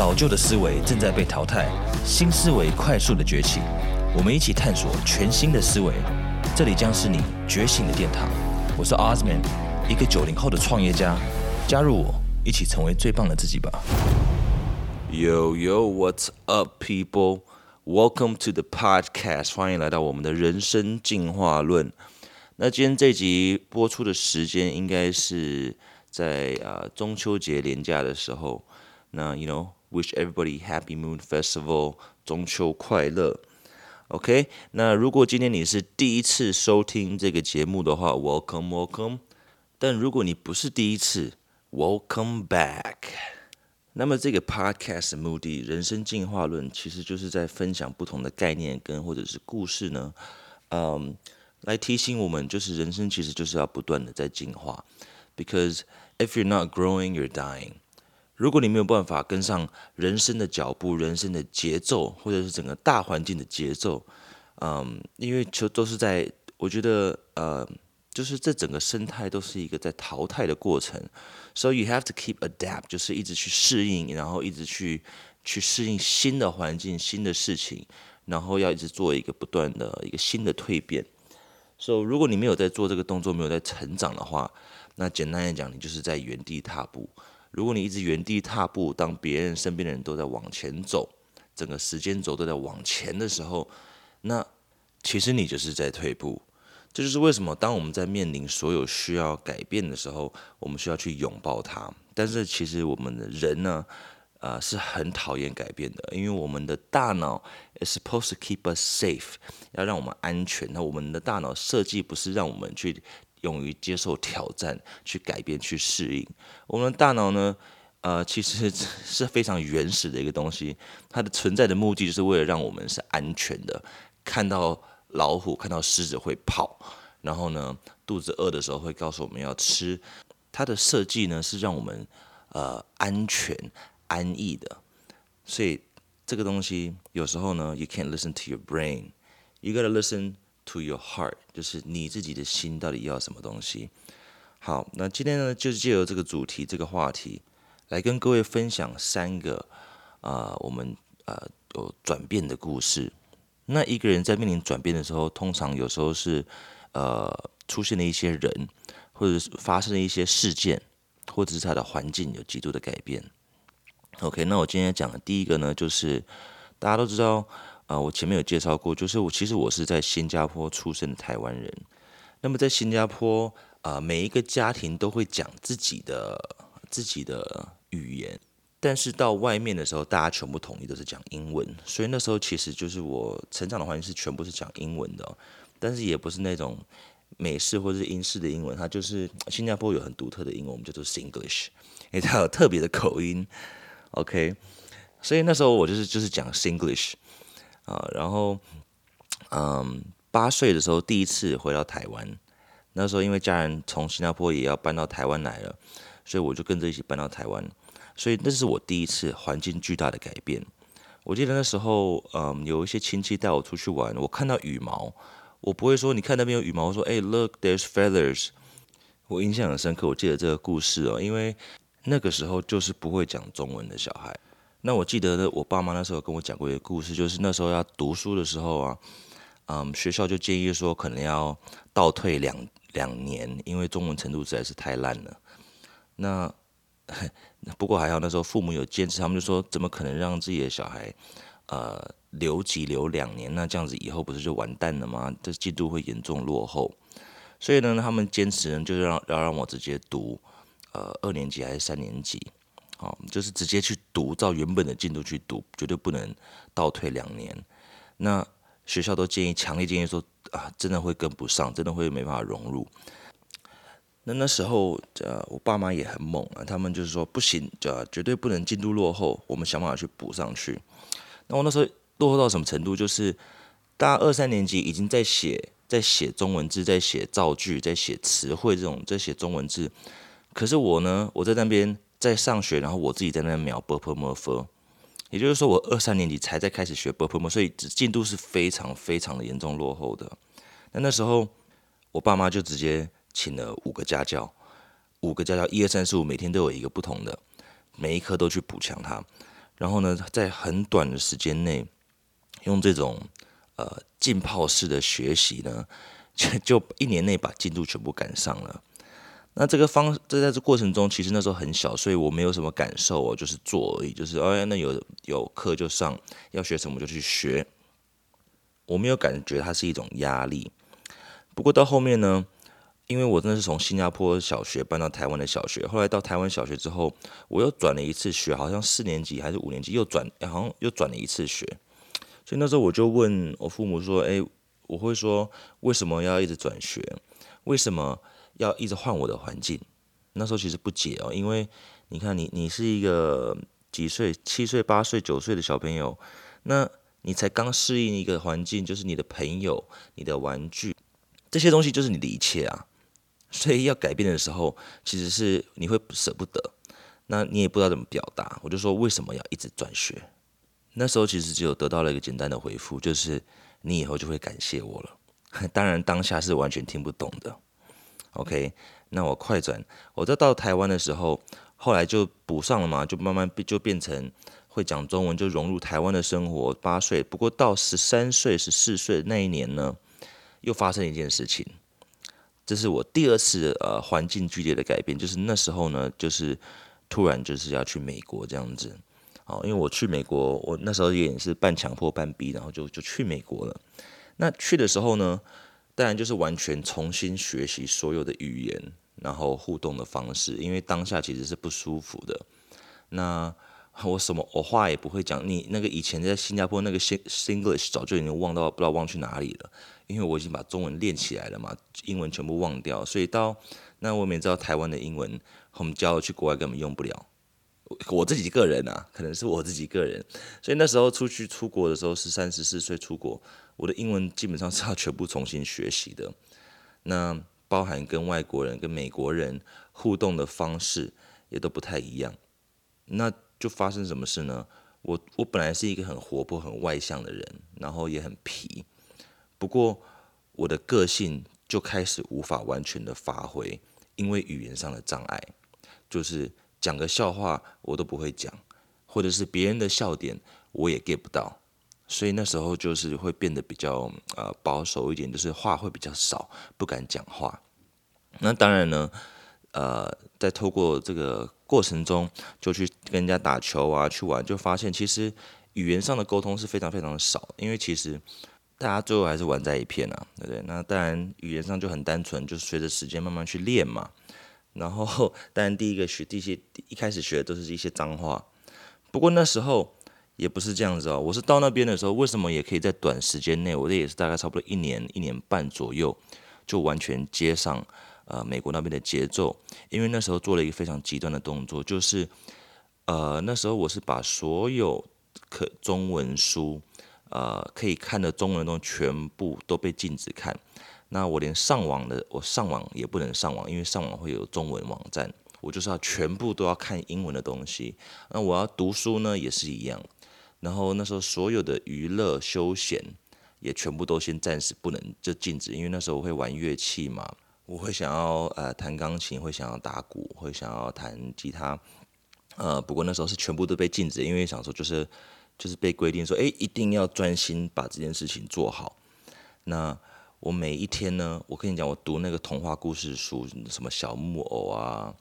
老旧的思维正在被淘汰，新思维快速的崛起。我们一起探索全新的思维，这里将是你觉醒的殿堂。我是 Osman，一个九零后的创业家。加入我，一起成为最棒的自己吧。Yo yo, what's up, people? Welcome to the podcast. 欢迎来到我们的人生进化论。那今天这集播出的时间应该是在啊中秋节连假的时候。那 you know, wish everybody happy Moon Festival，中秋快乐。OK，那如果今天你是第一次收听这个节目的话，Welcome Welcome。但如果你不是第一次，Welcome back。那么这个 podcast 的目的，人生进化论，其实就是在分享不同的概念跟或者是故事呢，嗯，来提醒我们，就是人生其实就是要不断的在进化。Because if you're not growing, you're dying。 如果你没有办法跟上人生的脚步、人生的节奏，或者是整个大环境的节奏，嗯，因为就都是在，我觉得，呃，就是这整个生态都是一个在淘汰的过程，so you have to keep adapt，就是一直去适应，然后一直去去适应新的环境、新的事情，然后要一直做一个不断的一个新的蜕变。so 如果你没有在做这个动作，没有在成长的话，那简单来讲，你就是在原地踏步。如果你一直原地踏步，当别人身边的人都在往前走，整个时间轴都在往前的时候，那其实你就是在退步。这就是为什么当我们在面临所有需要改变的时候，我们需要去拥抱它。但是其实我们的人呢，呃，是很讨厌改变的，因为我们的大脑 is supposed to keep us safe，要让我们安全。那我们的大脑设计不是让我们去。勇于接受挑战，去改变，去适应。我们大脑呢，呃，其实 是非常原始的一个东西。它的存在的目的，就是为了让我们是安全的。看到老虎，看到狮子会跑，然后呢，肚子饿的时候会告诉我们要吃。它的设计呢，是让我们呃安全、安逸的。所以这个东西有时候呢，you can't listen to your brain，you gotta listen。To your heart，就是你自己的心到底要什么东西。好，那今天呢，就是借由这个主题、这个话题，来跟各位分享三个啊，我们呃有转变的故事。那一个人在面临转变的时候，通常有时候是呃出现了一些人，或者是发生了一些事件，或者是他的环境有极度的改变。OK，那我今天讲的第一个呢，就是大家都知道。啊，我前面有介绍过，就是我其实我是在新加坡出生的台湾人。那么在新加坡啊，每一个家庭都会讲自己的自己的语言，但是到外面的时候，大家全部统一都是讲英文。所以那时候其实就是我成长的环境是全部是讲英文的，但是也不是那种美式或者是英式的英文，它就是新加坡有很独特的英文，我们叫做 Singlish，因为它有特别的口音。OK，所以那时候我就是就是讲 Singlish。啊，然后，嗯，八岁的时候第一次回到台湾，那时候因为家人从新加坡也要搬到台湾来了，所以我就跟着一起搬到台湾，所以那是我第一次环境巨大的改变。我记得那时候，嗯，有一些亲戚带我出去玩，我看到羽毛，我不会说你看那边有羽毛，我说哎，look，there's feathers。我印象很深刻，我记得这个故事哦，因为那个时候就是不会讲中文的小孩。那我记得呢，我爸妈那时候跟我讲过一个故事，就是那时候要读书的时候啊，嗯，学校就建议说可能要倒退两两年，因为中文程度实在是太烂了。那 不过还好，那时候父母有坚持，他们就说怎么可能让自己的小孩呃留级留两年？那这样子以后不是就完蛋了吗？这进度会严重落后。所以呢，他们坚持呢，就是让要让我直接读呃二年级还是三年级。好，就是直接去读，照原本的进度去读，绝对不能倒退两年。那学校都建议，强烈建议说啊，真的会跟不上，真的会没办法融入。那那时候，呃，我爸妈也很猛啊，他们就是说不行，就绝对不能进度落后，我们想办法去补上去。那我那时候落后到什么程度？就是大二三年级已经在写，在写中文字，在写造句，在写词汇这种，在写中文字。可是我呢，我在那边。在上学，然后我自己在那描 b p m f，也就是说我二三年级才在开始学 b p m，所以进度是非常非常的严重落后的。那那时候我爸妈就直接请了五个家教，五个家教一二三四五，每天都有一个不同的，每一科都去补强它。然后呢，在很短的时间内，用这种呃浸泡式的学习呢，就就一年内把进度全部赶上了。那这个方，这在这过程中，其实那时候很小，所以我没有什么感受哦，就是做而已，就是哎，那有有课就上，要学什么就去学，我没有感觉它是一种压力。不过到后面呢，因为我真的是从新加坡小学搬到台湾的小学，后来到台湾小学之后，我又转了一次学，好像四年级还是五年级又转，好像又转了一次学，所以那时候我就问我父母说，哎，我会说为什么要一直转学？为什么？要一直换我的环境，那时候其实不解哦，因为你看你你是一个几岁七岁八岁九岁的小朋友，那你才刚适应一个环境，就是你的朋友、你的玩具这些东西就是你的一切啊，所以要改变的时候，其实是你会舍不得，那你也不知道怎么表达，我就说为什么要一直转学？那时候其实只有得到了一个简单的回复，就是你以后就会感谢我了。当然当下是完全听不懂的。OK，那我快转，我再到台湾的时候，后来就补上了嘛，就慢慢就变成会讲中文，就融入台湾的生活。八岁，不过到十三岁、十四岁那一年呢，又发生一件事情，这是我第二次呃环境剧烈的改变，就是那时候呢，就是突然就是要去美国这样子，哦，因为我去美国，我那时候也是半强迫半逼，然后就就去美国了。那去的时候呢？当然就是完全重新学习所有的语言，然后互动的方式，因为当下其实是不舒服的。那 我什么我话也不会讲，你那个以前在新加坡那个 Singlish 早就已经忘到不知道忘去哪里了，因为我已经把中文练起来了嘛，英文全部忘掉，所以到那我也知道台湾的英文，我们教去国外根本用不了。我自己个人啊，可能是我自己个人，所以那时候出去出国的时候是三十四岁出国，我的英文基本上是要全部重新学习的。那包含跟外国人、跟美国人互动的方式也都不太一样。那就发生什么事呢？我我本来是一个很活泼、很外向的人，然后也很皮，不过我的个性就开始无法完全的发挥，因为语言上的障碍，就是。讲个笑话我都不会讲，或者是别人的笑点我也 get 不到，所以那时候就是会变得比较呃保守一点，就是话会比较少，不敢讲话。那当然呢，呃，在透过这个过程中，就去跟人家打球啊，去玩，就发现其实语言上的沟通是非常非常的少，因为其实大家最后还是玩在一片啊，对不对？那当然语言上就很单纯，就是随着时间慢慢去练嘛。然后，当然第一个学第一些一开始学的都是一些脏话，不过那时候也不是这样子哦。我是到那边的时候，为什么也可以在短时间内，我这也是大概差不多一年一年半左右，就完全接上呃美国那边的节奏。因为那时候做了一个非常极端的动作，就是呃那时候我是把所有可中文书呃可以看的中文东西全部都被禁止看。那我连上网的，我上网也不能上网，因为上网会有中文网站，我就是要全部都要看英文的东西。那我要读书呢，也是一样。然后那时候所有的娱乐休闲也全部都先暂时不能就禁止，因为那时候我会玩乐器嘛，我会想要呃弹钢琴，会想要打鼓，会想要弹吉他。呃，不过那时候是全部都被禁止，因为想说就是就是被规定说，哎，一定要专心把这件事情做好。那我每一天呢，我跟你讲，我读那个童话故事书，什么小木偶啊，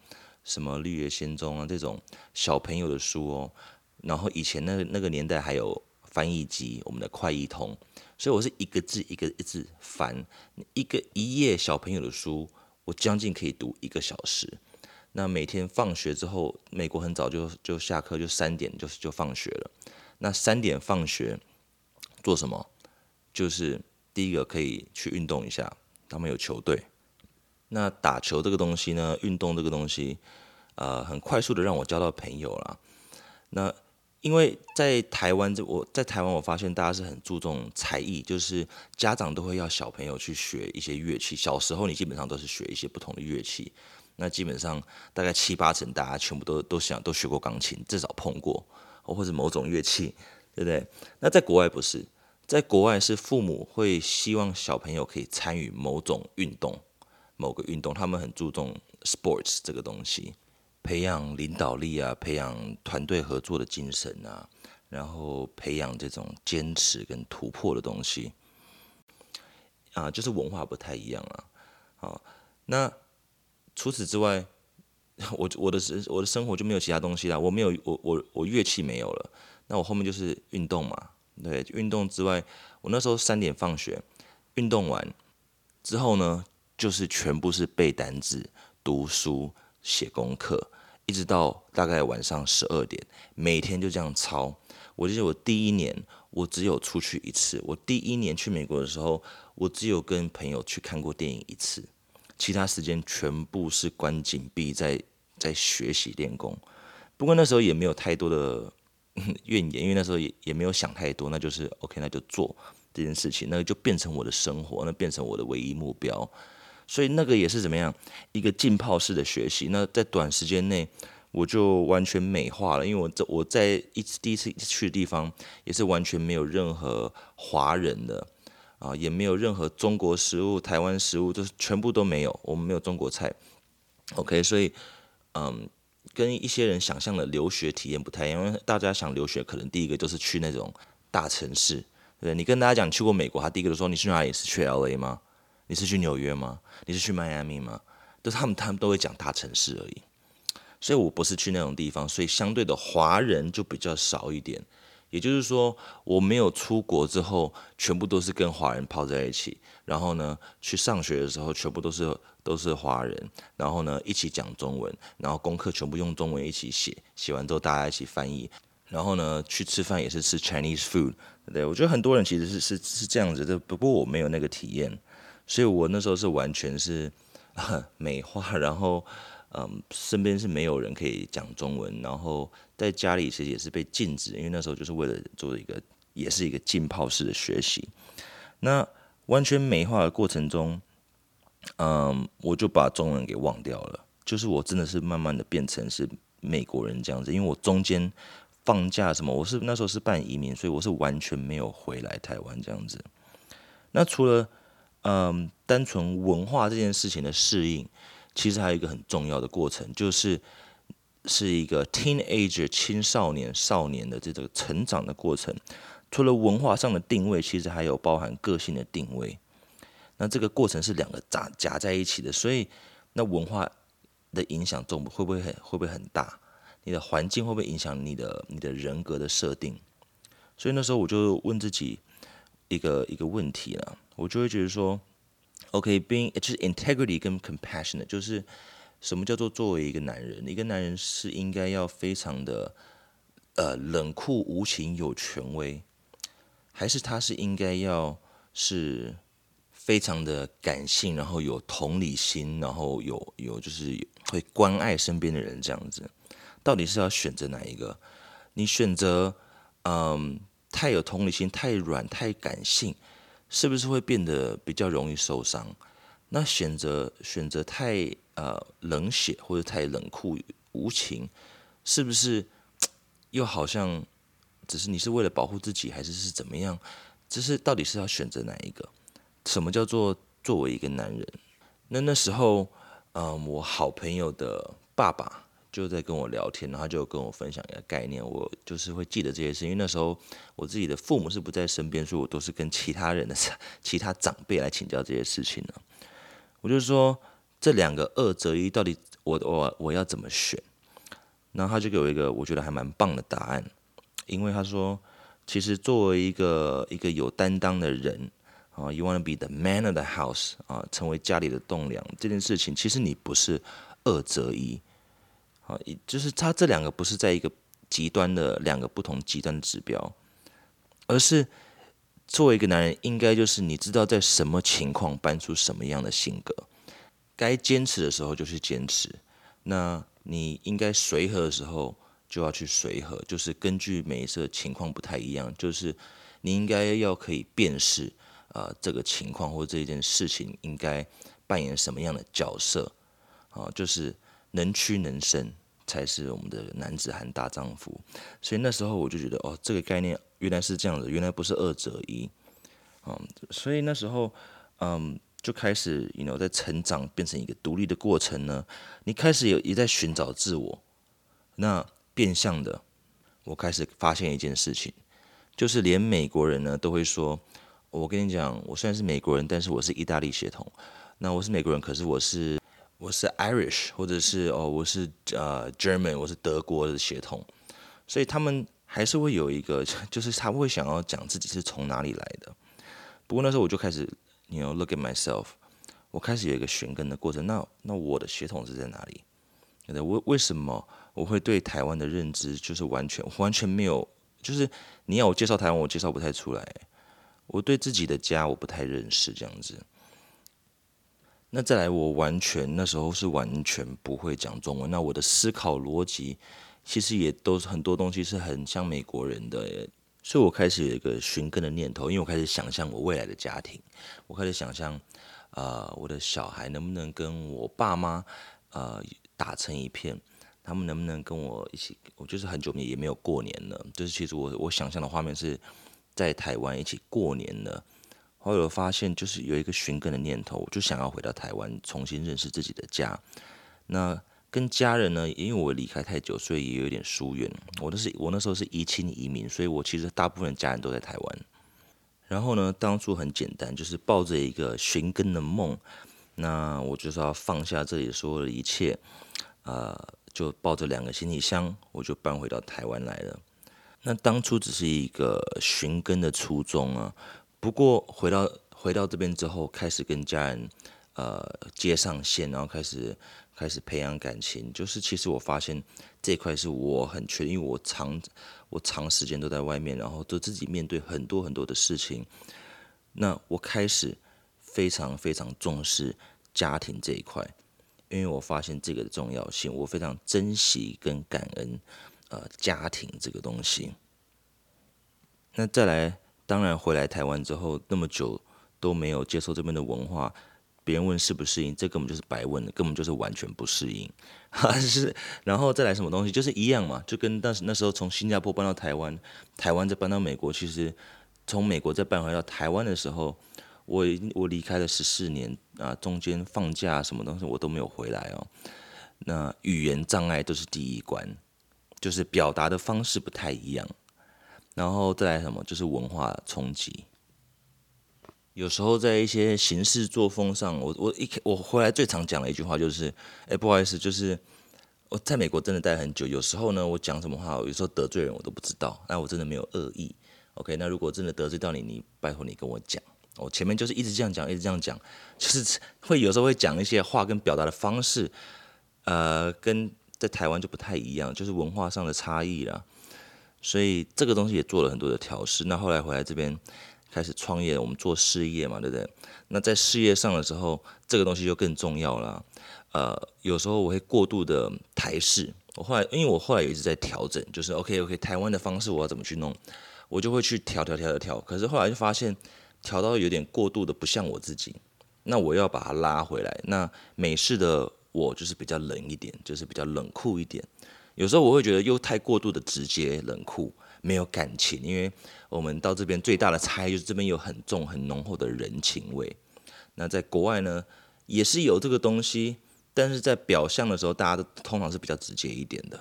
什么绿野仙踪啊，这种小朋友的书哦。然后以前那个那个年代还有翻译机，我们的快译通，所以我是一个字一个字翻，一个一页小朋友的书，我将近可以读一个小时。那每天放学之后，美国很早就就下课，就三点就就放学了。那三点放学做什么？就是。第一个可以去运动一下，他们有球队。那打球这个东西呢，运动这个东西，呃，很快速的让我交到朋友了。那因为在台湾，这我在台湾我发现大家是很注重才艺，就是家长都会要小朋友去学一些乐器。小时候你基本上都是学一些不同的乐器，那基本上大概七八成大家全部都都想都学过钢琴，至少碰过，或者某种乐器，对不对？那在国外不是。在国外是父母会希望小朋友可以参与某种运动，某个运动，他们很注重 sports 这个东西，培养领导力啊，培养团队合作的精神啊，然后培养这种坚持跟突破的东西，啊，就是文化不太一样啊。好，那除此之外，我我的生我的生活就没有其他东西了。我没有我我我乐器没有了，那我后面就是运动嘛。对，运动之外，我那时候三点放学，运动完之后呢，就是全部是背单词、读书。写功课，一直到大概晚上十二点，每天就这样抄。我记得我第一年，我只有出去一次。我第一年去美国的时候，我只有跟朋友去看过电影一次，其他时间全部是关紧闭在在学习练功。不过那时候也没有太多的 怨言，因为那时候也也没有想太多，那就是 OK，那就做这件事情，那就变成我的生活，那变成我的唯一目标。所以那个也是怎么样一个浸泡式的学习？那在短时间内我就完全美化了，因为我这我在一次第一次去的地方也是完全没有任何华人的啊，也没有任何中国食物、台湾食物，就是全部都没有，我们没有中国菜。OK，所以嗯，跟一些人想象的留学体验不太一样，因为大家想留学可能第一个就是去那种大城市，对你跟大家讲去过美国，他第一个就说你去哪里？是去 LA 吗？你是去纽约吗？你是去迈阿密吗？都是他们，他们都会讲大城市而已。所以我不是去那种地方，所以相对的华人就比较少一点。也就是说，我没有出国之后，全部都是跟华人泡在一起。然后呢，去上学的时候，全部都是都是华人。然后呢，一起讲中文，然后功课全部用中文一起写，写完之后大家一起翻译。然后呢，去吃饭也是吃 Chinese food。对，我觉得很多人其实是是是这样子的，不过我没有那个体验。所以我那时候是完全是美化，然后嗯，身边是没有人可以讲中文，然后在家里其实也是被禁止，因为那时候就是为了做一个，也是一个浸泡式的学习。那完全美化的过程中，嗯，我就把中文给忘掉了，就是我真的是慢慢的变成是美国人这样子，因为我中间放假什么，我是那时候是办移民，所以我是完全没有回来台湾这样子。那除了嗯，单纯文化这件事情的适应，其实还有一个很重要的过程，就是是一个 teenager 青少年少年的这个成长的过程。除了文化上的定位，其实还有包含个性的定位。那这个过程是两个杂夹在一起的，所以那文化的影响重会不会很会不会很大？你的环境会不会影响你的你的人格的设定？所以那时候我就问自己一个一个问题了。我就会觉得说，OK，being 就是 integrity 跟 compassionate，就是什么叫做作为一个男人，一个男人是应该要非常的呃冷酷无情有权威，还是他是应该要是非常的感性，然后有同理心，然后有有就是会关爱身边的人这样子，到底是要选择哪一个？你选择嗯太有同理心，太软，太感性。是不是会变得比较容易受伤？那选择选择太呃冷血或者太冷酷无情，是不是 又好像只是你是为了保护自己，还是是怎么样？这是到底是要选择哪一个？什么叫做作为一个男人？那那时候，嗯，我好朋友的爸爸。就在跟我聊天，然后就跟我分享一个概念，我就是会记得这些事，因为那时候我自己的父母是不在身边，所以我都是跟其他人的 其他长辈来请教这些事情呢。我就说这两个二择一，到底我我我要怎么选？然后他就给我一个我觉得还蛮棒的答案，因为他说，其实作为一个一个有担当的人啊，you want to be the man of the house 啊，成为家里的栋梁这件事情，其实你不是二择一。啊，就是他这两个不是在一个极端的两个不同极端指标，而是作为一个男人，应该就是你知道在什么情况搬出什么样的性格，该坚持的时候就去坚持，那你应该随和的时候就要去随和，就是根据每一次的情况不太一样，就是你应该要可以辨识啊这个情况或这件事情应该扮演什么样的角色，啊，就是能屈能伸。才是我们的男子汉大丈夫，所以那时候我就觉得，哦，这个概念原来是这样的，原来不是二择一，嗯，所以那时候，嗯，就开始，you know，在成长，变成一个独立的过程呢。你开始有也在寻找自我。那变相的，我开始发现一件事情，就是连美国人呢都会说：“我跟你讲，我虽然是美国人，但是我是意大利血统。那我是美国人，可是我是我是 Irish，或者是哦，我是呃 German，我是德国的血统。所以他们还是会有一个，就是他会想要讲自己是从哪里来的。不过那时候我就开始。你要 look at myself，我开始有一个寻根的过程。那那我的血统是在哪里？为为什么我会对台湾的认知就是完全完全没有？就是你要我介绍台湾，我介绍不太出来。我对自己的家我不太认识，这样子。那再来，我完全那时候是完全不会讲中文。那我的思考逻辑其实也都是很多东西是很像美国人的。所以我开始有一个寻根的念头，因为我开始想象我未来的家庭，我开始想象，呃，我的小孩能不能跟我爸妈，呃，打成一片，他们能不能跟我一起？我就是很久没也没有过年了，就是其实我我想象的画面是在台湾一起过年了。后来我发现，就是有一个寻根的念头，我就想要回到台湾，重新认识自己的家。那。跟家人呢，因为我离开太久，所以也有点疏远。我那是我那时候是移亲移民，所以我其实大部分家人都在台湾。然后呢，当初很简单，就是抱着一个寻根的梦，那我就是要放下这里所有的一切，呃，就抱着两个行李箱，我就搬回到台湾来了。那当初只是一个寻根的初衷啊。不过回到回到这边之后，开始跟家人呃接上线，然后开始。开始培养感情，就是其实我发现这块是我很缺，因为我长我长时间都在外面，然后都自己面对很多很多的事情。那我开始非常非常重视家庭这一块，因为我发现这个的重要性，我非常珍惜跟感恩呃家庭这个东西。那再来，当然回来台湾之后那么久都没有接受这边的文化。别人问适不适应，这根本就是白问的，根本就是完全不适应。是然后再来什么东西，就是一样嘛，就跟当时那时候从新加坡搬到台湾，台湾再搬到美国，其实从美国再搬回到台湾的时候，我我离开了十四年啊，中间放假什么东西我都没有回来哦。那语言障碍都是第一关，就是表达的方式不太一样，然后再来什么，就是文化冲击。有时候在一些行事作风上，我我一我回来最常讲的一句话就是，哎，不好意思，就是我在美国真的待很久，有时候呢，我讲什么话，有时候得罪人我都不知道，那我真的没有恶意。OK，那如果真的得罪到你，你拜托你跟我讲，我前面就是一直这样讲，一直这样讲，就是会有时候会讲一些话跟表达的方式，呃，跟在台湾就不太一样，就是文化上的差异啦。所以这个东西也做了很多的调试。那后来回来这边。开始创业，我们做事业嘛，对不对？那在事业上的时候，这个东西就更重要了。呃，有时候我会过度的台式，我后来因为我后来也一直在调整，就是 OK OK，台湾的方式我要怎么去弄，我就会去调调调调调。可是后来就发现调到有点过度的不像我自己，那我要把它拉回来。那美式的我就是比较冷一点，就是比较冷酷一点。有时候我会觉得又太过度的直接冷酷。没有感情，因为我们到这边最大的差异就是这边有很重、很浓厚的人情味。那在国外呢，也是有这个东西，但是在表象的时候，大家都通常是比较直接一点的。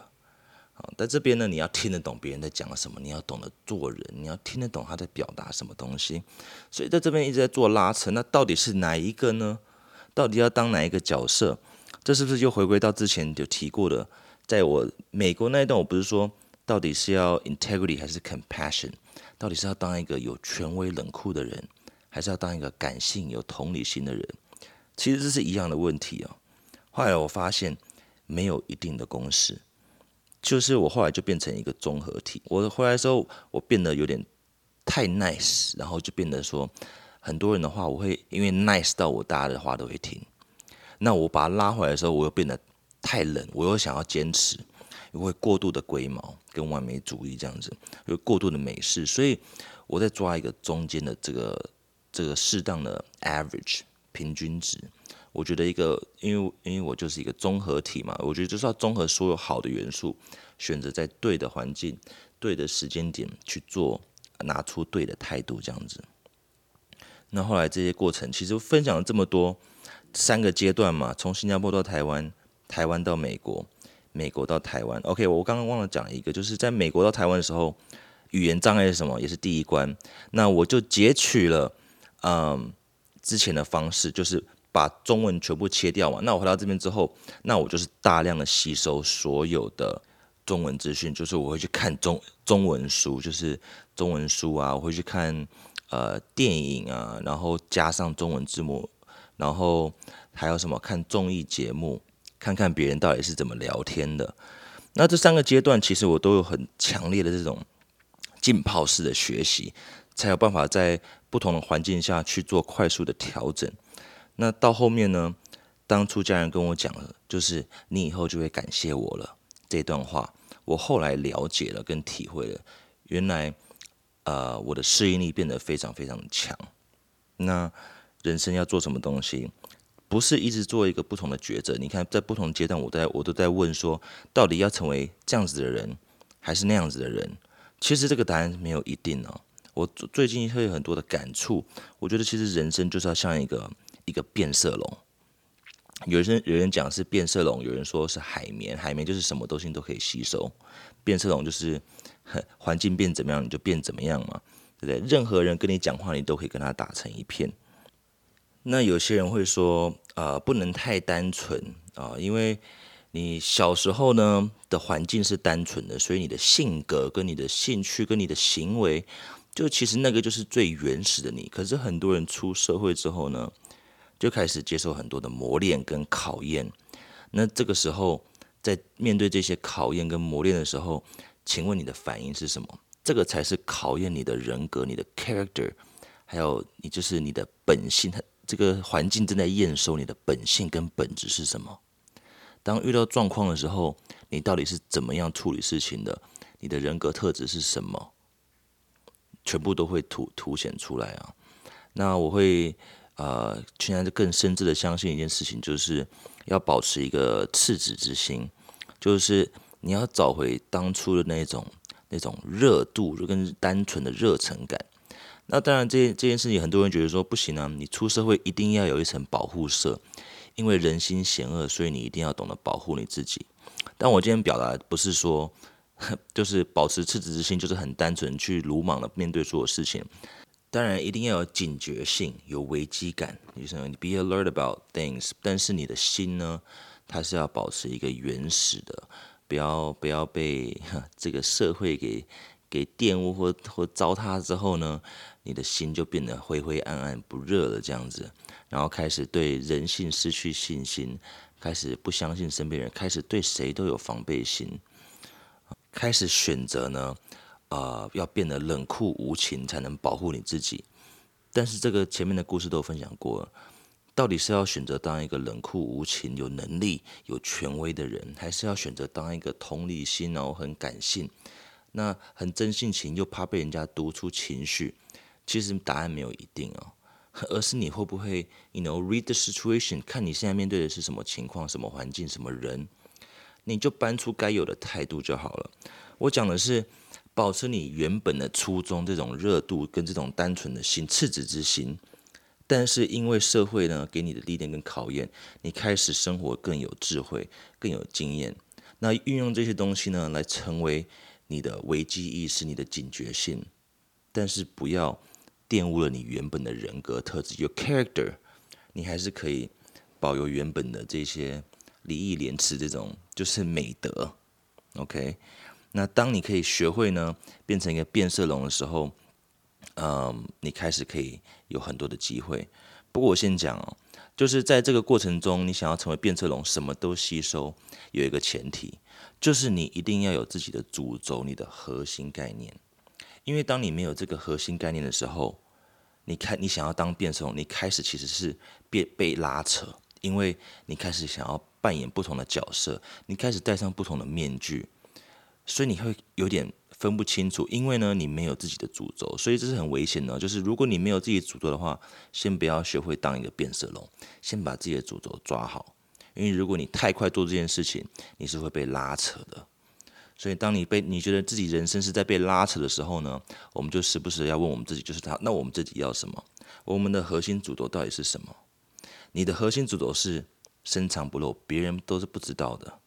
好，在这边呢，你要听得懂别人在讲什么，你要懂得做人，你要听得懂他在表达什么东西。所以在这边一直在做拉扯，那到底是哪一个呢？到底要当哪一个角色？这是不是又回归到之前有提过的？在我美国那一段，我不是说。到底是要 integrity 还是 compassion？到底是要当一个有权威冷酷的人，还是要当一个感性有同理心的人？其实这是一样的问题哦。后来我发现没有一定的公式，就是我后来就变成一个综合体。我回来的时候，我变得有点太 nice，然后就变得说很多人的话，我会因为 nice 到我大家的话都会听。那我把它拉回来的时候，我又变得太冷，我又想要坚持。又会过度的龟毛跟完美主义这样子，有过度的美式，所以我在抓一个中间的这个这个适当的 average 平均值。我觉得一个，因为因为我就是一个综合体嘛，我觉得就是要综合所有好的元素，选择在对的环境、对的时间点去做，拿出对的态度这样子。那后来这些过程，其实分享了这么多三个阶段嘛，从新加坡到台湾，台湾到美国，美国到台湾。OK，我刚刚忘了讲一个，就是在美国到台湾的时候，语言障碍是什么？也是第一关。那我就截取了，嗯，之前的方式，就是把中文全部切掉嘛。那我回到这边之后，那我就是大量的吸收所有的中文资讯，就是我会去看中中文书，就是中文书啊，我会去看。呃，电影啊，然后加上中文字幕，然后还有什么看综艺节目，看看别人到底是怎么聊天的。那这三个阶段，其实我都有很强烈的这种浸泡式的学习，才有办法在不同的环境下去做快速的调整。那到后面呢，当初家人跟我讲了，就是你以后就会感谢我了这段话，我后来了解了跟体会了，原来。呃，我的适应力变得非常非常强。那人生要做什么东西，不是一直做一个不同的抉择。你看，在不同阶段，我在我都在问说，到底要成为这样子的人，还是那样子的人？其实这个答案没有一定哦。我最近会有很多的感触，我觉得其实人生就是要像一个一个变色龙。有人有人讲是变色龙，有人说是海绵，海绵就是什么东西都可以吸收，变色龙就是。环境变怎么样，你就变怎么样嘛，对不对？任何人跟你讲话，你都可以跟他打成一片。那有些人会说，啊，不能太单纯啊，因为你小时候呢的环境是单纯的，所以你的性格、跟你的兴趣、跟你的行为，就其实那个就是最原始的你。可是很多人出社会之后呢，就开始接受很多的磨练跟考验。那这个时候，在面对这些考验跟磨练的时候，请问你的反应是什么？这个才是考验你的人格、你的 character，还有你就是你的本性。这个环境正在验收你的本性跟本质是什么。当遇到状况的时候，你到底是怎么样处理事情的？你的人格特质是什么？全部都会凸凸显出来啊。那我会呃，现在就更深挚的相信一件事情，就是要保持一个赤子之心，就是。你要找回当初的那种那种热度，就跟单纯的热忱感。那当然，这这件事情很多人觉得说不行啊，你出社会一定要有一层保护色，因为人心险恶，所以你一定要懂得保护你自己。但我今天表达不是说，就是保持赤子之心，就是很单纯去鲁莽的面对所有事情。当然，一定要有警觉性，有危机感，就是你 be alert about things。但是你的心呢，它是要保持一个原始的。不要不要被 这个社会给给玷污或或糟蹋之后呢，你的心就变得灰灰暗暗不热了这样子，然后开始对人性失去信心，开始不相信身边人，开始对谁都有防备心，开始选择呢，呃，要变得冷酷无情才能保护你自己。但是这个前面的故事都分享过。到底是要选择当一个冷酷无情、有能力、有权威的人，还是要选择当一个同理心然后很感性、那很真性情又怕被人家读出情绪？其实答案没有一定哦，而是你会不会，you know read the situation，看你现在面对的是什么情况、什么环境、什么人，你就搬出该有的态度就好了。我讲的是保持你原本的初衷，这种热度跟这种单纯的心、赤子之心。但是因为社会呢给你的历练跟考验，你开始生活更有智慧、更有经验。那运用这些东西呢，来成为你的危机意识、你的警觉性。但是不要玷污了你原本的人格特质，your character。你还是可以保有原本的这些礼义廉耻这种就是美德。OK，那当你可以学会呢，变成一个变色龙的时候。嗯，你开始可以有很多的机会。不过我先讲哦，就是在这个过程中，你想要成为变色龙，什么都吸收，有一个前提，就是你一定要有自己的主轴，你的核心概念。因为当你没有这个核心概念的时候，你看你想要当变色龙，你开始其实是被被拉扯，因为你开始想要扮演不同的角色，你开始戴上不同的面具，所以你会有点。分不清楚，因为呢，你没有自己的主轴，所以这是很危险的。就是如果你没有自己主轴的话，先不要学会当一个变色龙，先把自己的主轴抓好。因为如果你太快做这件事情，你是会被拉扯的。所以当你被你觉得自己人生是在被拉扯的时候呢，我们就时不时要问我们自己，就是他，那我们自己要什么？我们的核心主轴到底是什么？你的核心主轴是深藏不露，别人都是不知道的。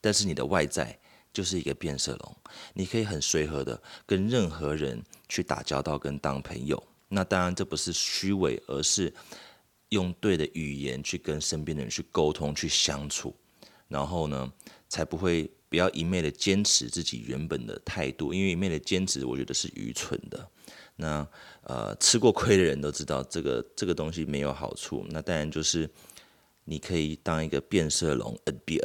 但是你的外在就是一个变色龙，你可以很随和的跟任何人去打交道，跟当朋友。那当然这不是虚伪，而是用对的语言去跟身边的人去沟通、去相处，然后呢，才不会不要一昧的坚持自己原本的态度，因为一昧的坚持，我觉得是愚蠢的。那呃，吃过亏的人都知道，这个这个东西没有好处。那当然就是你可以当一个变色龙，be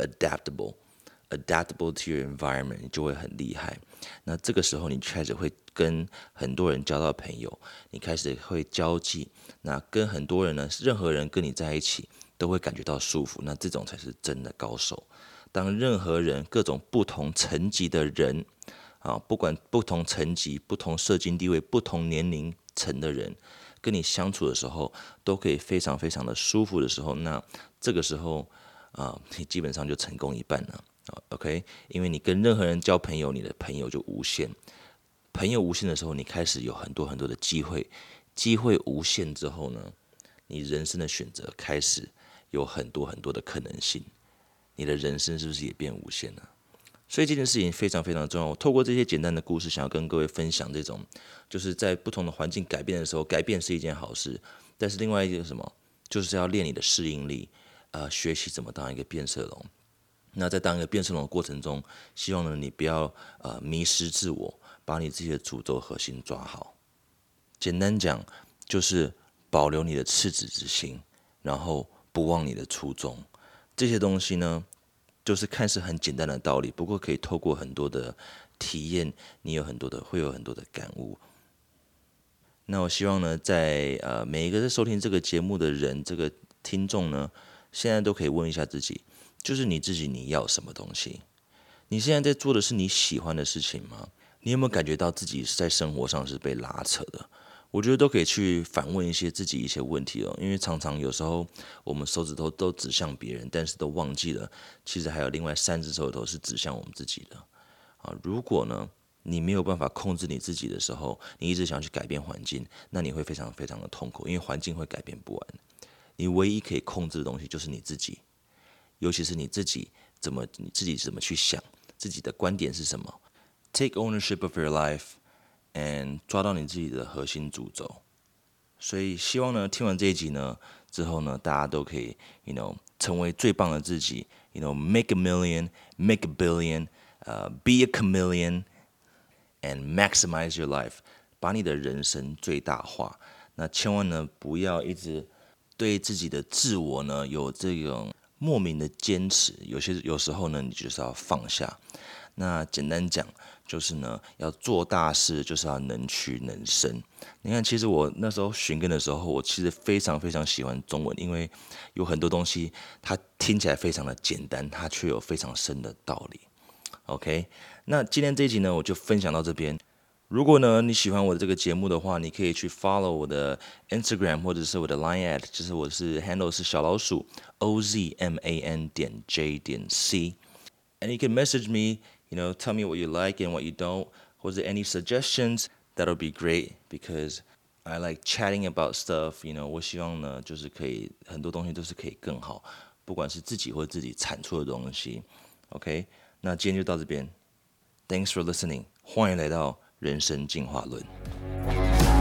Adaptable to your environment，你就会很厉害。那这个时候你开始会跟很多人交到朋友，你开始会交际，那跟很多人呢，任何人跟你在一起都会感觉到舒服。那这种才是真的高手。当任何人各种不同层级的人。啊，不管不同层级、不同社经地位、不同年龄层的人跟你相处的时候，都可以非常非常的舒服的时候，那这个时候啊，你基本上就成功一半了。OK，因为你跟任何人交朋友，你的朋友就无限，朋友无限的时候，你开始有很多很多的机会，机会无限之后呢，你人生的选择开始有很多很多的可能性，你的人生是不是也变无限了？所以这件事情非常非常重要。我透过这些简单的故事，想要跟各位分享这种，就是在不同的环境改变的时候，改变是一件好事。但是另外一个什么，就是要练你的适应力，呃，学习怎么当一个变色龙。那在当一个变色龙的过程中，希望呢你不要呃迷失自我，把你自己的主轴核心抓好。简单讲，就是保留你的赤子之心，然后不忘你的初衷。这些东西呢。就是看似很简单的道理，不过可以透过很多的体验，你有很多的会有很多的感悟。那我希望呢，在呃每一个在收听这个节目的人，这个听众呢，现在都可以问一下自己，就是你自己你要什么东西？你现在在做的是你喜欢的事情吗？你有没有感觉到自己在生活上是被拉扯的？我觉得都可以去反问一些自己一些问题哦，因为常常有时候我们手指头都指向别人，但是都忘记了，其实还有另外三只手指头是指向我们自己的。啊，如果呢你没有办法控制你自己的时候，你一直想去改变环境，那你会非常非常的痛苦，因为环境会改变不完。你唯一可以控制的东西就是你自己，尤其是你自己怎么你自己怎么去想，自己的观点是什么？Take ownership of your life. and 抓到你自己的核心主轴，所以希望呢，听完这一集呢之后呢，大家都可以，you know，成为最棒的自己，you know，make a million，make a billion，呃，be a chameleon，and maximize your life，把你的人生最大化。那千万呢，不要一直对自己的自我呢有这种莫名的坚持，有些有时候呢，你就是要放下。那简单讲。就是呢，要做大事，就是要能屈能伸。你看，其实我那时候寻根的时候，我其实非常非常喜欢中文，因为有很多东西它听起来非常的简单，它却有非常深的道理。OK，那今天这一集呢，我就分享到这边。如果呢你喜欢我的这个节目的话，你可以去 follow 我的 Instagram 或者是我的 Line at，就是我是 handle 是小老鼠 O Z M A N 点 J 点 C，and you can message me。you know, tell me what you like and what you don't. Was there any suggestions? That'll be great because I like chatting about stuff. You know，我希望呢，就是可以很多东西都是可以更好，不管是自己或自己产出的东西。OK，那今天就到这边。Thanks for listening，欢迎来到 人生进化论。